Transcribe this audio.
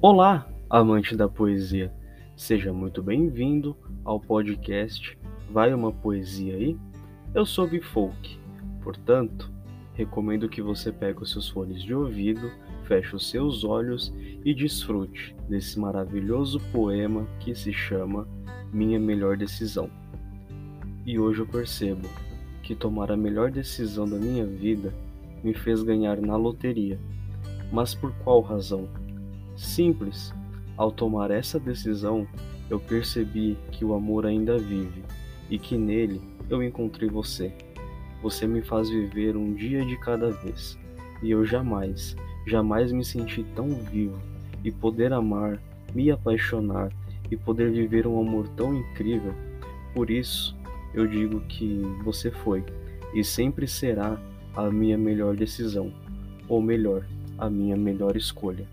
Olá, amante da poesia. Seja muito bem-vindo ao podcast Vai uma poesia aí? Eu sou Bifolk. Portanto, recomendo que você pegue os seus fones de ouvido, feche os seus olhos e desfrute desse maravilhoso poema que se chama Minha Melhor Decisão. E hoje eu percebo que tomar a melhor decisão da minha vida me fez ganhar na loteria. Mas por qual razão? Simples. Ao tomar essa decisão, eu percebi que o amor ainda vive e que nele eu encontrei você. Você me faz viver um dia de cada vez e eu jamais, jamais me senti tão vivo e poder amar, me apaixonar e poder viver um amor tão incrível. Por isso, eu digo que você foi e sempre será a minha melhor decisão, ou melhor, a minha melhor escolha.